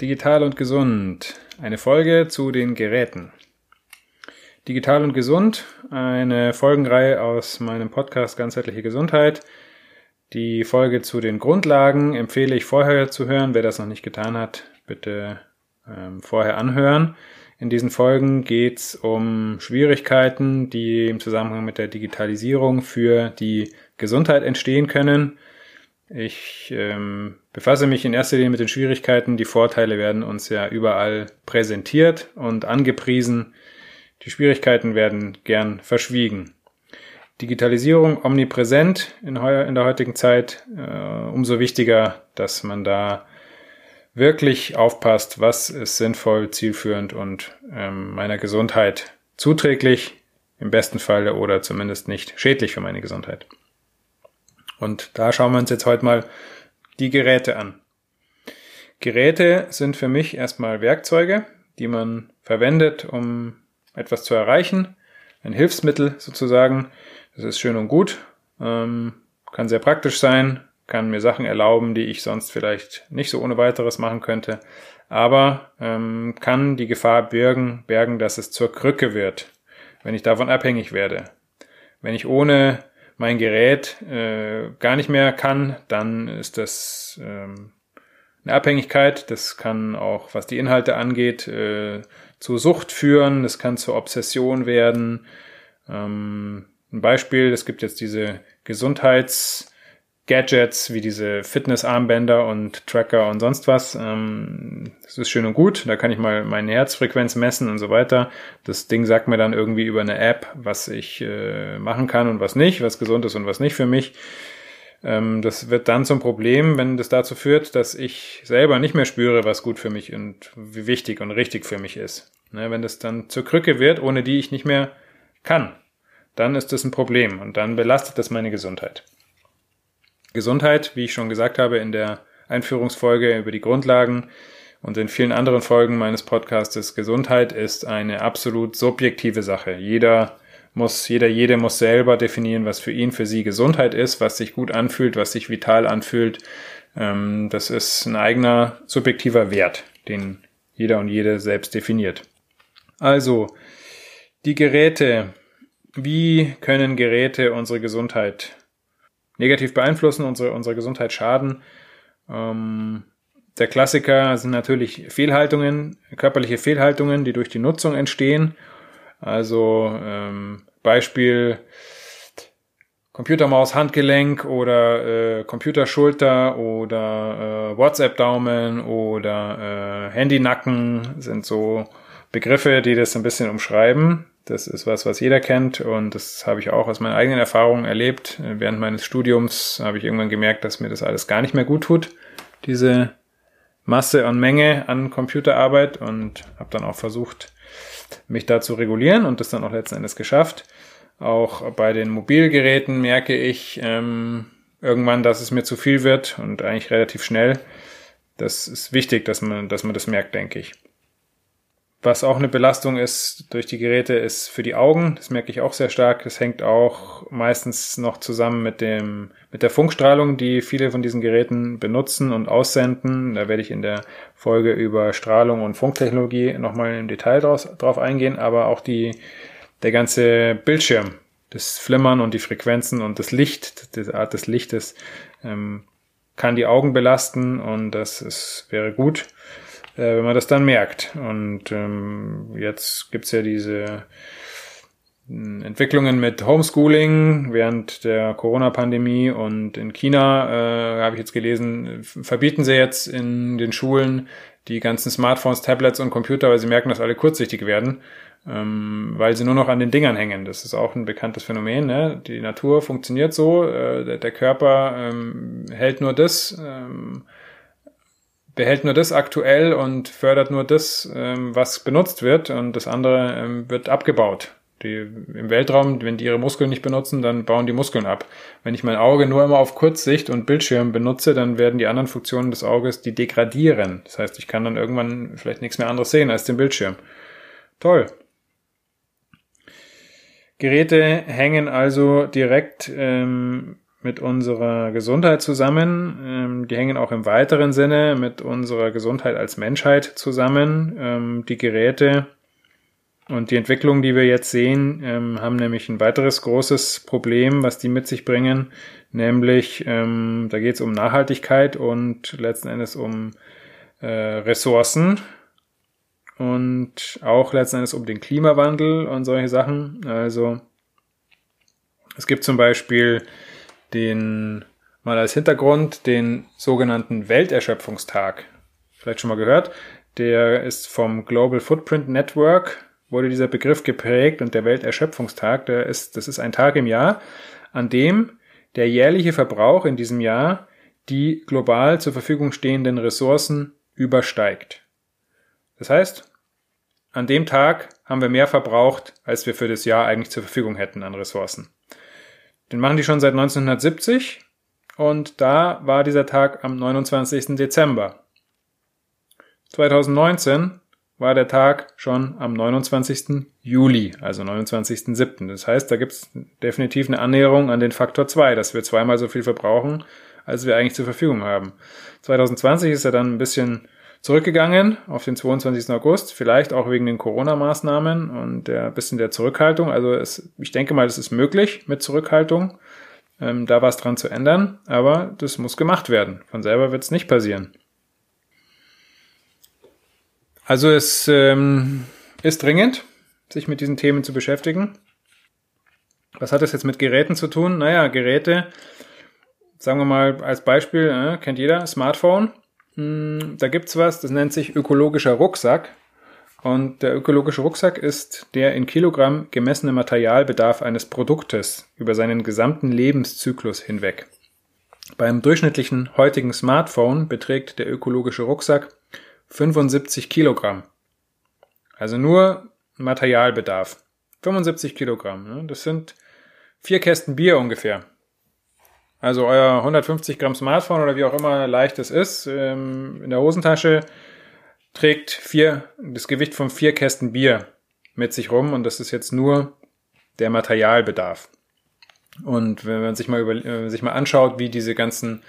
digital und gesund. Eine Folge zu den Geräten. Digital und gesund, eine Folgenreihe aus meinem Podcast Ganzheitliche Gesundheit. Die Folge zu den Grundlagen empfehle ich vorher zu hören. Wer das noch nicht getan hat, bitte ähm, vorher anhören. In diesen Folgen geht es um Schwierigkeiten, die im Zusammenhang mit der Digitalisierung für die Gesundheit entstehen können. Ich ähm, befasse mich in erster Linie mit den Schwierigkeiten. Die Vorteile werden uns ja überall präsentiert und angepriesen. Die Schwierigkeiten werden gern verschwiegen. Digitalisierung omnipräsent in, in der heutigen Zeit. Äh, umso wichtiger, dass man da wirklich aufpasst, was ist sinnvoll, zielführend und ähm, meiner Gesundheit zuträglich, im besten Falle oder zumindest nicht schädlich für meine Gesundheit. Und da schauen wir uns jetzt heute mal die Geräte an. Geräte sind für mich erstmal Werkzeuge, die man verwendet, um etwas zu erreichen. Ein Hilfsmittel sozusagen. Das ist schön und gut, ähm, kann sehr praktisch sein, kann mir Sachen erlauben, die ich sonst vielleicht nicht so ohne weiteres machen könnte, aber ähm, kann die Gefahr bergen, bergen, dass es zur Krücke wird, wenn ich davon abhängig werde. Wenn ich ohne mein Gerät äh, gar nicht mehr kann, dann ist das ähm, eine Abhängigkeit. Das kann auch, was die Inhalte angeht, äh, zu Sucht führen. Das kann zur Obsession werden. Ähm, ein Beispiel, es gibt jetzt diese Gesundheits- Gadgets wie diese Fitnessarmbänder und Tracker und sonst was. Ähm, das ist schön und gut. Da kann ich mal meine Herzfrequenz messen und so weiter. Das Ding sagt mir dann irgendwie über eine App, was ich äh, machen kann und was nicht, was gesund ist und was nicht für mich. Ähm, das wird dann zum Problem, wenn das dazu führt, dass ich selber nicht mehr spüre, was gut für mich und wie wichtig und richtig für mich ist. Ne, wenn das dann zur Krücke wird, ohne die ich nicht mehr kann, dann ist das ein Problem und dann belastet das meine Gesundheit. Gesundheit, wie ich schon gesagt habe in der Einführungsfolge über die Grundlagen und in vielen anderen Folgen meines Podcastes, Gesundheit ist eine absolut subjektive Sache. Jeder muss, jeder, jede muss selber definieren, was für ihn, für sie Gesundheit ist, was sich gut anfühlt, was sich vital anfühlt. Ähm, das ist ein eigener subjektiver Wert, den jeder und jede selbst definiert. Also, die Geräte. Wie können Geräte unsere Gesundheit negativ beeinflussen, unsere, unsere Gesundheit schaden. Ähm, der Klassiker sind natürlich Fehlhaltungen, körperliche Fehlhaltungen, die durch die Nutzung entstehen. Also ähm, Beispiel Computermaus Handgelenk oder äh, Computerschulter oder äh, WhatsApp Daumen oder äh, Handynacken sind so Begriffe, die das ein bisschen umschreiben. Das ist was, was jeder kennt und das habe ich auch aus meinen eigenen Erfahrungen erlebt. Während meines Studiums habe ich irgendwann gemerkt, dass mir das alles gar nicht mehr gut tut, diese Masse und Menge an Computerarbeit und habe dann auch versucht, mich da zu regulieren und das dann auch letzten Endes geschafft. Auch bei den Mobilgeräten merke ich ähm, irgendwann, dass es mir zu viel wird und eigentlich relativ schnell. Das ist wichtig, dass man, dass man das merkt, denke ich. Was auch eine Belastung ist durch die Geräte, ist für die Augen. Das merke ich auch sehr stark. Das hängt auch meistens noch zusammen mit dem, mit der Funkstrahlung, die viele von diesen Geräten benutzen und aussenden. Da werde ich in der Folge über Strahlung und Funktechnologie nochmal im Detail draus, drauf eingehen. Aber auch die, der ganze Bildschirm, das Flimmern und die Frequenzen und das Licht, die Art des Lichtes, ähm, kann die Augen belasten und das ist, wäre gut äh, wenn man das dann merkt. Und ähm, jetzt gibt's ja diese hm, Entwicklungen mit Homeschooling während der Corona-Pandemie und in China, äh, habe ich jetzt gelesen, verbieten sie jetzt in den Schulen die ganzen Smartphones, Tablets und Computer, weil sie merken, dass alle kurzsichtig werden, ähm, weil sie nur noch an den Dingern hängen. Das ist auch ein bekanntes Phänomen. Ne? Die Natur funktioniert so, äh, der, der, Körper ähm, hält nur das. Ähm, behält nur das aktuell und fördert nur das, ähm, was benutzt wird und das andere ähm, wird abgebaut. Die, Im Weltraum, wenn die ihre Muskeln nicht benutzen, dann bauen die Muskeln ab. Wenn ich mein Auge nur immer auf Kurzsicht und Bildschirm benutze, dann werden die anderen Funktionen des Auges, die degradieren. Das heißt, ich kann dann irgendwann vielleicht nichts mehr anderes sehen als den Bildschirm. Toll. Geräte hängen also direkt ähm, mit unserer Gesundheit zusammen. Ähm, die hängen auch im weiteren Sinne mit unserer Gesundheit als Menschheit zusammen. Ähm, die Geräte und die Entwicklung, die wir jetzt sehen, ähm, haben nämlich ein weiteres großes Problem, was die mit sich bringen, nämlich da geht es um Nachhaltigkeit und letzten Endes um äh, Ressourcen und auch letzten Endes um den Klimawandel und solche Sachen. Also es gibt zum Beispiel den, mal als Hintergrund, den sogenannten Welterschöpfungstag. Vielleicht schon mal gehört. Der ist vom Global Footprint Network, wurde dieser Begriff geprägt und der Welterschöpfungstag, der ist, das ist ein Tag im Jahr, an dem der jährliche Verbrauch in diesem Jahr die global zur Verfügung stehenden Ressourcen übersteigt. Das heißt, an dem Tag haben wir mehr verbraucht, als wir für das Jahr eigentlich zur Verfügung hätten an Ressourcen. Den machen die schon seit 1970 und da war dieser Tag am 29. Dezember. 2019 war der Tag schon am 29. Juli, also 29.07. Das heißt, da gibt es definitiv eine Annäherung an den Faktor 2, dass wir zweimal so viel verbrauchen, als wir eigentlich zur Verfügung haben. 2020 ist er dann ein bisschen zurückgegangen auf den 22. August, vielleicht auch wegen den Corona-Maßnahmen und der bisschen der Zurückhaltung. Also es, ich denke mal, es ist möglich mit Zurückhaltung, ähm, da was dran zu ändern, aber das muss gemacht werden. Von selber wird es nicht passieren. Also es ähm, ist dringend, sich mit diesen Themen zu beschäftigen. Was hat das jetzt mit Geräten zu tun? Naja, Geräte, sagen wir mal als Beispiel, äh, kennt jeder, Smartphone. Hm, da gibt's was, das nennt sich ökologischer Rucksack. Und der ökologische Rucksack ist der in Kilogramm gemessene Materialbedarf eines Produktes über seinen gesamten Lebenszyklus hinweg. Beim durchschnittlichen heutigen Smartphone beträgt der ökologische Rucksack 75 Kilogramm. Also nur Materialbedarf. 75 Kilogramm. Ne? Das sind vier Kästen Bier ungefähr. Also euer 150 Gramm Smartphone oder wie auch immer leicht es ist, ähm, in der Hosentasche trägt vier, das Gewicht von vier Kästen Bier mit sich rum und das ist jetzt nur der Materialbedarf. Und wenn man sich mal über, äh, sich mal anschaut, wie diese ganzen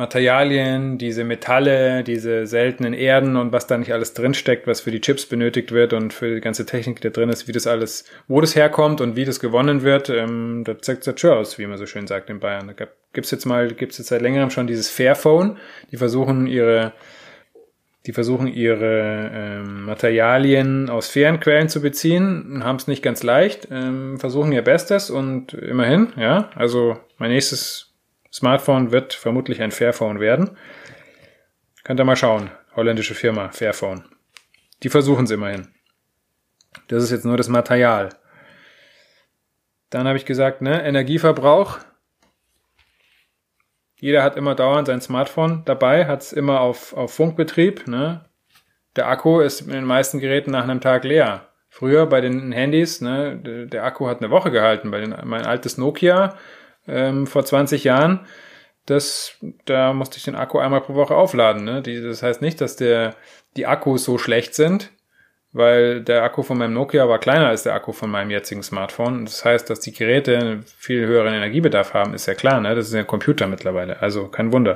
Materialien, diese Metalle, diese seltenen Erden und was da nicht alles drinsteckt, was für die Chips benötigt wird und für die ganze Technik, die da drin ist, wie das alles, wo das herkommt und wie das gewonnen wird, ähm, da zeigt es schon aus, wie man so schön sagt in Bayern. Da gibt's jetzt mal, gibt's jetzt seit längerem schon dieses Fairphone, die versuchen ihre die versuchen ihre ähm, Materialien aus fairen Quellen zu beziehen, haben es nicht ganz leicht, ähm, versuchen ihr Bestes und immerhin, ja, also mein nächstes Smartphone wird vermutlich ein Fairphone werden. Könnt ihr mal schauen. Holländische Firma, Fairphone. Die versuchen es immerhin. Das ist jetzt nur das Material. Dann habe ich gesagt, ne, Energieverbrauch. Jeder hat immer dauernd sein Smartphone dabei, hat es immer auf, auf Funkbetrieb. Ne? Der Akku ist in den meisten Geräten nach einem Tag leer. Früher bei den Handys, ne, der Akku hat eine Woche gehalten. Bei den, mein altes Nokia ähm, vor 20 Jahren, das, da musste ich den Akku einmal pro Woche aufladen. Ne? Die, das heißt nicht, dass der, die Akkus so schlecht sind, weil der Akku von meinem Nokia war kleiner als der Akku von meinem jetzigen Smartphone. Das heißt, dass die Geräte einen viel höheren Energiebedarf haben, ist ja klar. Ne? Das ist ja ein Computer mittlerweile, also kein Wunder.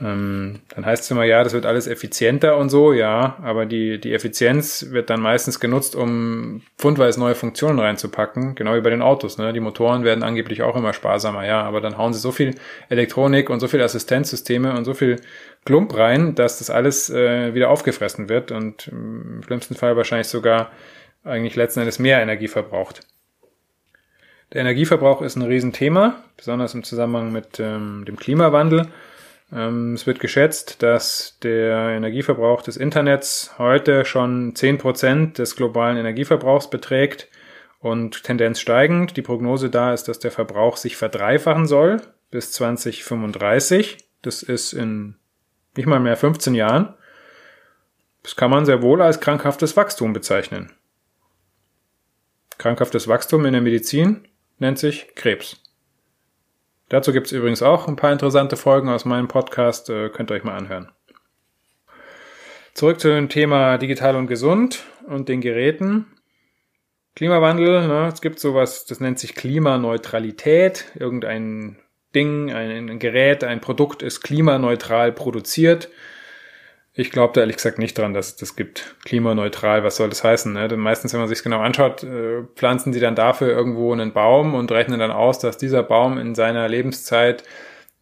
Ähm, dann heißt es immer, ja, das wird alles effizienter und so, ja, aber die, die Effizienz wird dann meistens genutzt, um pfundweise neue Funktionen reinzupacken, genau wie bei den Autos. Ne? Die Motoren werden angeblich auch immer sparsamer, ja, aber dann hauen sie so viel Elektronik und so viel Assistenzsysteme und so viel Klump rein, dass das alles äh, wieder aufgefressen wird und im schlimmsten Fall wahrscheinlich sogar eigentlich letzten Endes mehr Energie verbraucht. Der Energieverbrauch ist ein Riesenthema, besonders im Zusammenhang mit ähm, dem Klimawandel. Ähm, es wird geschätzt, dass der Energieverbrauch des Internets heute schon zehn Prozent des globalen Energieverbrauchs beträgt und Tendenz steigend. Die Prognose da ist, dass der Verbrauch sich verdreifachen soll bis 2035. Das ist in nicht mal mehr 15 Jahren. Das kann man sehr wohl als krankhaftes Wachstum bezeichnen. Krankhaftes Wachstum in der Medizin nennt sich Krebs. Dazu gibt es übrigens auch ein paar interessante Folgen aus meinem Podcast, äh, könnt ihr euch mal anhören. Zurück zu dem Thema digital und gesund und den Geräten. Klimawandel, ne, es gibt sowas, das nennt sich Klimaneutralität. Irgendein Ding, ein, ein Gerät, ein Produkt ist klimaneutral produziert. Ich glaube da ehrlich gesagt nicht dran, dass es das gibt. Klimaneutral, was soll das heißen? Ne? Denn meistens, wenn man sich genau anschaut, äh, pflanzen sie dann dafür irgendwo einen Baum und rechnen dann aus, dass dieser Baum in seiner Lebenszeit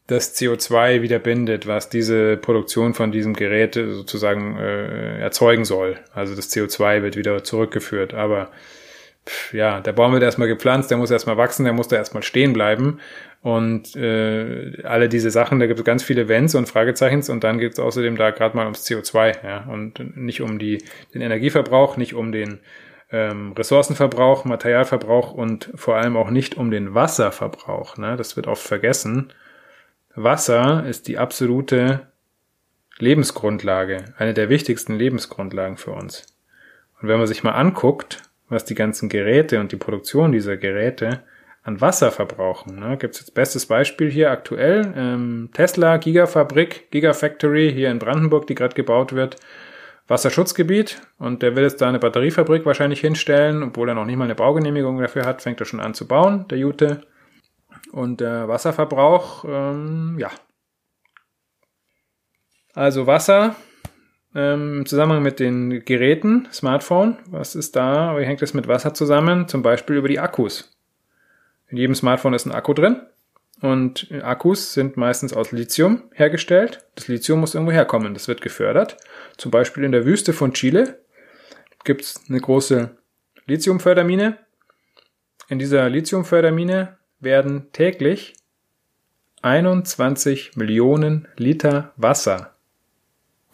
das CO2 wieder bindet, was diese Produktion von diesem Gerät sozusagen äh, erzeugen soll. Also das CO2 wird wieder zurückgeführt. Aber ja, der Baum wird erstmal gepflanzt, der muss erstmal wachsen, der muss da erstmal stehen bleiben. Und äh, alle diese Sachen, da gibt es ganz viele Wenns und Fragezeichens und dann geht es außerdem da gerade mal ums CO2, ja, und nicht um die, den Energieverbrauch, nicht um den ähm, Ressourcenverbrauch, Materialverbrauch und vor allem auch nicht um den Wasserverbrauch. Ne? Das wird oft vergessen. Wasser ist die absolute Lebensgrundlage, eine der wichtigsten Lebensgrundlagen für uns. Und wenn man sich mal anguckt, was die ganzen Geräte und die Produktion dieser Geräte an Wasser verbrauchen. Ne? Gibt es jetzt bestes Beispiel hier aktuell, ähm, Tesla Gigafabrik, Gigafactory hier in Brandenburg, die gerade gebaut wird. Wasserschutzgebiet und der will jetzt da eine Batteriefabrik wahrscheinlich hinstellen, obwohl er noch nicht mal eine Baugenehmigung dafür hat, fängt er schon an zu bauen, der Jute. Und der Wasserverbrauch, ähm, ja. Also Wasser ähm, im Zusammenhang mit den Geräten, Smartphone, was ist da, wie hängt das mit Wasser zusammen? Zum Beispiel über die Akkus. In jedem Smartphone ist ein Akku drin und Akkus sind meistens aus Lithium hergestellt. Das Lithium muss irgendwo herkommen, das wird gefördert. Zum Beispiel in der Wüste von Chile gibt es eine große Lithiumfördermine. In dieser Lithiumfördermine werden täglich 21 Millionen Liter Wasser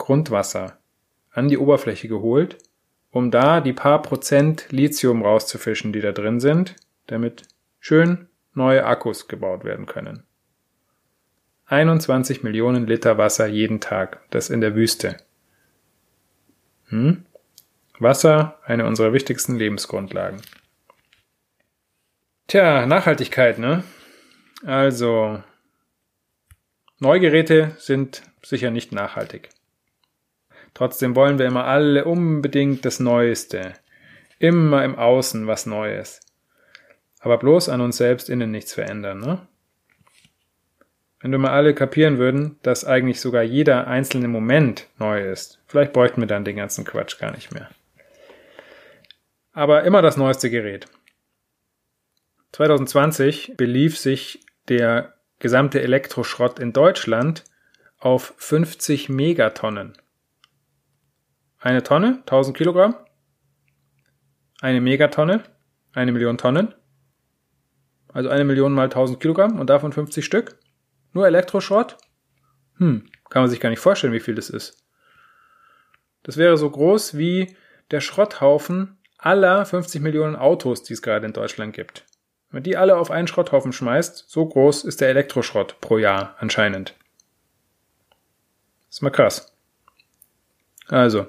Grundwasser an die Oberfläche geholt, um da die paar Prozent Lithium rauszufischen, die da drin sind, damit schön neue Akkus gebaut werden können. 21 Millionen Liter Wasser jeden Tag, das in der Wüste. Hm? Wasser, eine unserer wichtigsten Lebensgrundlagen. Tja, Nachhaltigkeit, ne? Also, Neugeräte sind sicher nicht nachhaltig. Trotzdem wollen wir immer alle unbedingt das Neueste. Immer im Außen was Neues. Aber bloß an uns selbst innen nichts verändern, ne? Wenn wir mal alle kapieren würden, dass eigentlich sogar jeder einzelne Moment neu ist, vielleicht bräuchten wir dann den ganzen Quatsch gar nicht mehr. Aber immer das neueste Gerät. 2020 belief sich der gesamte Elektroschrott in Deutschland auf 50 Megatonnen. Eine Tonne, 1000 Kilogramm. Eine Megatonne, eine Million Tonnen. Also eine Million mal 1000 Kilogramm und davon 50 Stück. Nur Elektroschrott? Hm, kann man sich gar nicht vorstellen, wie viel das ist. Das wäre so groß wie der Schrotthaufen aller 50 Millionen Autos, die es gerade in Deutschland gibt. Wenn man die alle auf einen Schrotthaufen schmeißt, so groß ist der Elektroschrott pro Jahr anscheinend. ist mal krass. Also,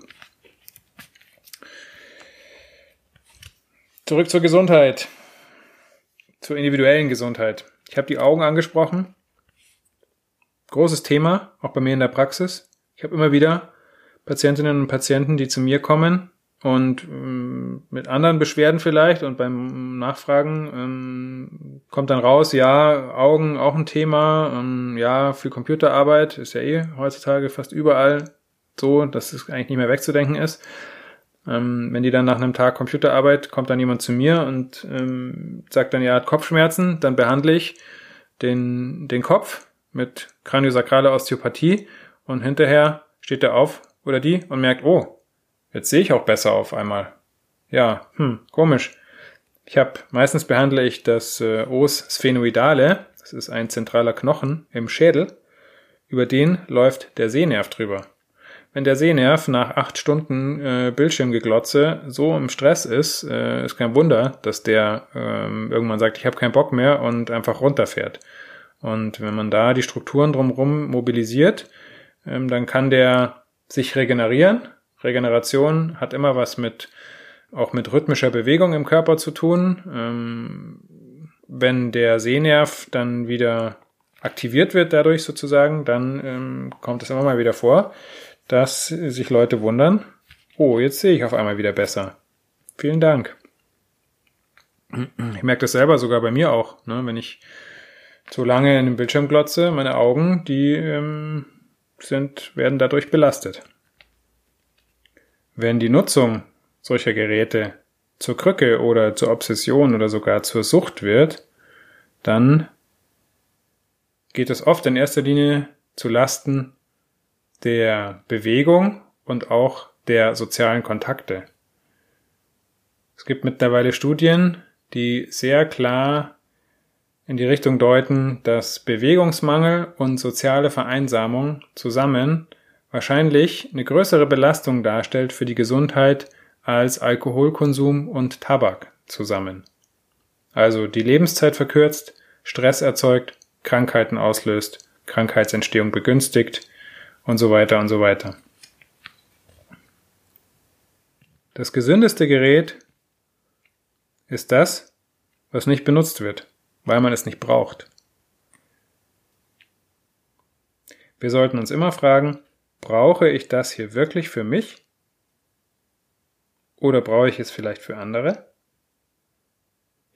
Zurück zur Gesundheit. Zur individuellen Gesundheit. Ich habe die Augen angesprochen. Großes Thema, auch bei mir in der Praxis. Ich habe immer wieder Patientinnen und Patienten, die zu mir kommen und ähm, mit anderen Beschwerden vielleicht und beim Nachfragen ähm, kommt dann raus, ja, Augen auch ein Thema, ähm, ja, viel Computerarbeit ist ja eh heutzutage fast überall so, dass es eigentlich nicht mehr wegzudenken ist. Ähm, wenn die dann nach einem Tag Computerarbeit, kommt dann jemand zu mir und ähm, sagt dann, ja, hat Kopfschmerzen, dann behandle ich den, den Kopf mit kraniosakrale Osteopathie und hinterher steht er auf oder die und merkt, oh, jetzt sehe ich auch besser auf einmal. Ja, hm, komisch. Ich habe meistens behandle ich das äh, Os sphenoidale, das ist ein zentraler Knochen im Schädel, über den läuft der Sehnerv drüber. Wenn der Sehnerv nach acht Stunden äh, Bildschirmgeglotze so im Stress ist, äh, ist kein Wunder, dass der ähm, irgendwann sagt, ich habe keinen Bock mehr und einfach runterfährt. Und wenn man da die Strukturen drumherum mobilisiert, ähm, dann kann der sich regenerieren. Regeneration hat immer was mit auch mit rhythmischer Bewegung im Körper zu tun. Ähm, wenn der Sehnerv dann wieder aktiviert wird dadurch sozusagen, dann ähm, kommt es immer mal wieder vor, dass sich Leute wundern, oh, jetzt sehe ich auf einmal wieder besser. Vielen Dank. Ich merke das selber sogar bei mir auch, ne? wenn ich zu lange in den Bildschirm glotze, meine Augen, die ähm, sind, werden dadurch belastet. Wenn die Nutzung solcher Geräte zur Krücke oder zur Obsession oder sogar zur Sucht wird, dann geht es oft in erster Linie zu Lasten der Bewegung und auch der sozialen Kontakte. Es gibt mittlerweile Studien, die sehr klar in die Richtung deuten, dass Bewegungsmangel und soziale Vereinsamung zusammen wahrscheinlich eine größere Belastung darstellt für die Gesundheit als Alkoholkonsum und Tabak zusammen. Also die Lebenszeit verkürzt, Stress erzeugt, Krankheiten auslöst, Krankheitsentstehung begünstigt und so weiter und so weiter. Das gesündeste Gerät ist das, was nicht benutzt wird, weil man es nicht braucht. Wir sollten uns immer fragen, brauche ich das hier wirklich für mich oder brauche ich es vielleicht für andere?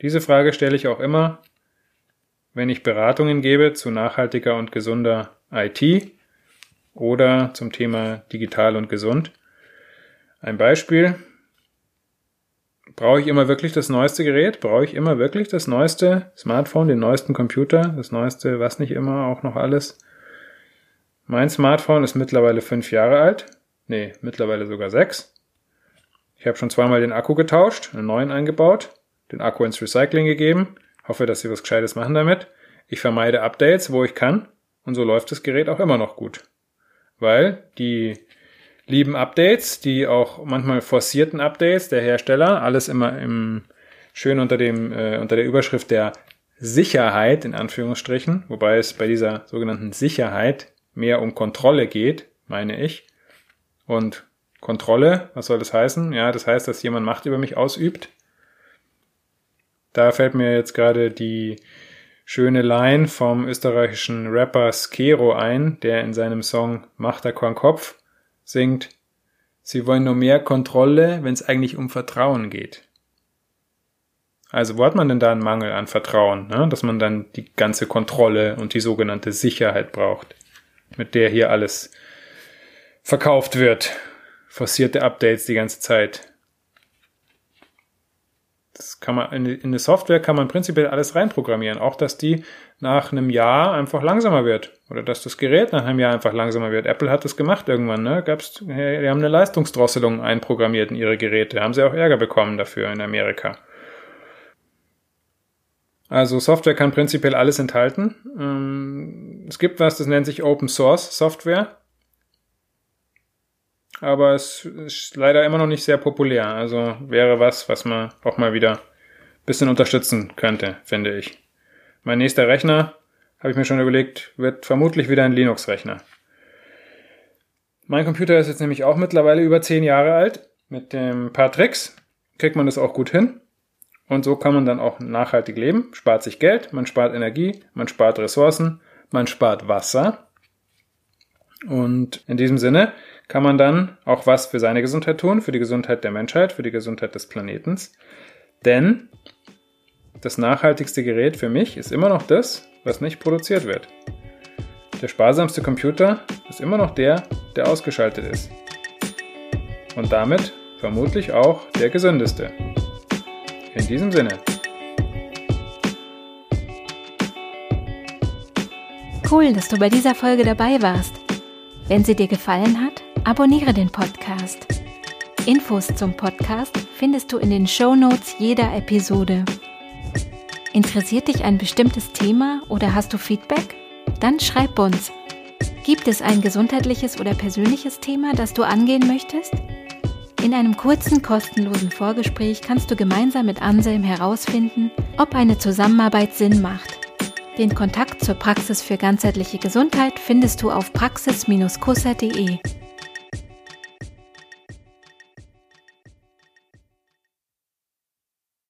Diese Frage stelle ich auch immer, wenn ich Beratungen gebe zu nachhaltiger und gesunder IT oder zum Thema digital und gesund. Ein Beispiel. Brauche ich immer wirklich das neueste Gerät? Brauche ich immer wirklich das neueste Smartphone, den neuesten Computer, das neueste, was nicht immer, auch noch alles? Mein Smartphone ist mittlerweile fünf Jahre alt. Nee, mittlerweile sogar sechs. Ich habe schon zweimal den Akku getauscht, einen neuen eingebaut, den Akku ins Recycling gegeben, hoffe, dass sie was Gescheites machen damit. Ich vermeide Updates, wo ich kann, und so läuft das Gerät auch immer noch gut. Weil die lieben Updates, die auch manchmal forcierten Updates der Hersteller, alles immer im schön unter dem äh, unter der Überschrift der Sicherheit in Anführungsstrichen, wobei es bei dieser sogenannten Sicherheit mehr um Kontrolle geht, meine ich. Und Kontrolle, was soll das heißen? Ja, das heißt, dass jemand Macht über mich ausübt. Da fällt mir jetzt gerade die schöne Line vom österreichischen Rapper Skero ein, der in seinem Song Macht er keinen Kopf singt, Sie wollen nur mehr Kontrolle, wenn es eigentlich um Vertrauen geht. Also wo hat man denn da einen Mangel an Vertrauen, ne? dass man dann die ganze Kontrolle und die sogenannte Sicherheit braucht, mit der hier alles verkauft wird forcierte Updates die ganze Zeit. Das kann man, in eine Software kann man prinzipiell alles reinprogrammieren. Auch, dass die nach einem Jahr einfach langsamer wird. Oder dass das Gerät nach einem Jahr einfach langsamer wird. Apple hat das gemacht irgendwann, ne? Gab's, die haben eine Leistungsdrosselung einprogrammiert in ihre Geräte. Haben sie auch Ärger bekommen dafür in Amerika. Also Software kann prinzipiell alles enthalten. Ähm, es gibt was, das nennt sich Open Source Software aber es ist leider immer noch nicht sehr populär. Also wäre was, was man auch mal wieder ein bisschen unterstützen könnte, finde ich. Mein nächster Rechner, habe ich mir schon überlegt, wird vermutlich wieder ein Linux-Rechner. Mein Computer ist jetzt nämlich auch mittlerweile über zehn Jahre alt. Mit dem paar Tricks kriegt man das auch gut hin. Und so kann man dann auch nachhaltig leben, spart sich Geld, man spart Energie, man spart Ressourcen, man spart Wasser. Und in diesem Sinne kann man dann auch was für seine Gesundheit tun, für die Gesundheit der Menschheit, für die Gesundheit des Planetens. Denn das nachhaltigste Gerät für mich ist immer noch das, was nicht produziert wird. Der sparsamste Computer ist immer noch der, der ausgeschaltet ist. Und damit vermutlich auch der gesündeste. In diesem Sinne. Cool, dass du bei dieser Folge dabei warst. Wenn sie dir gefallen hat, Abonniere den Podcast. Infos zum Podcast findest du in den Show Notes jeder Episode. Interessiert dich ein bestimmtes Thema oder hast du Feedback? Dann schreib uns. Gibt es ein gesundheitliches oder persönliches Thema, das du angehen möchtest? In einem kurzen, kostenlosen Vorgespräch kannst du gemeinsam mit Anselm herausfinden, ob eine Zusammenarbeit Sinn macht. Den Kontakt zur Praxis für ganzheitliche Gesundheit findest du auf praxis-kusser.de.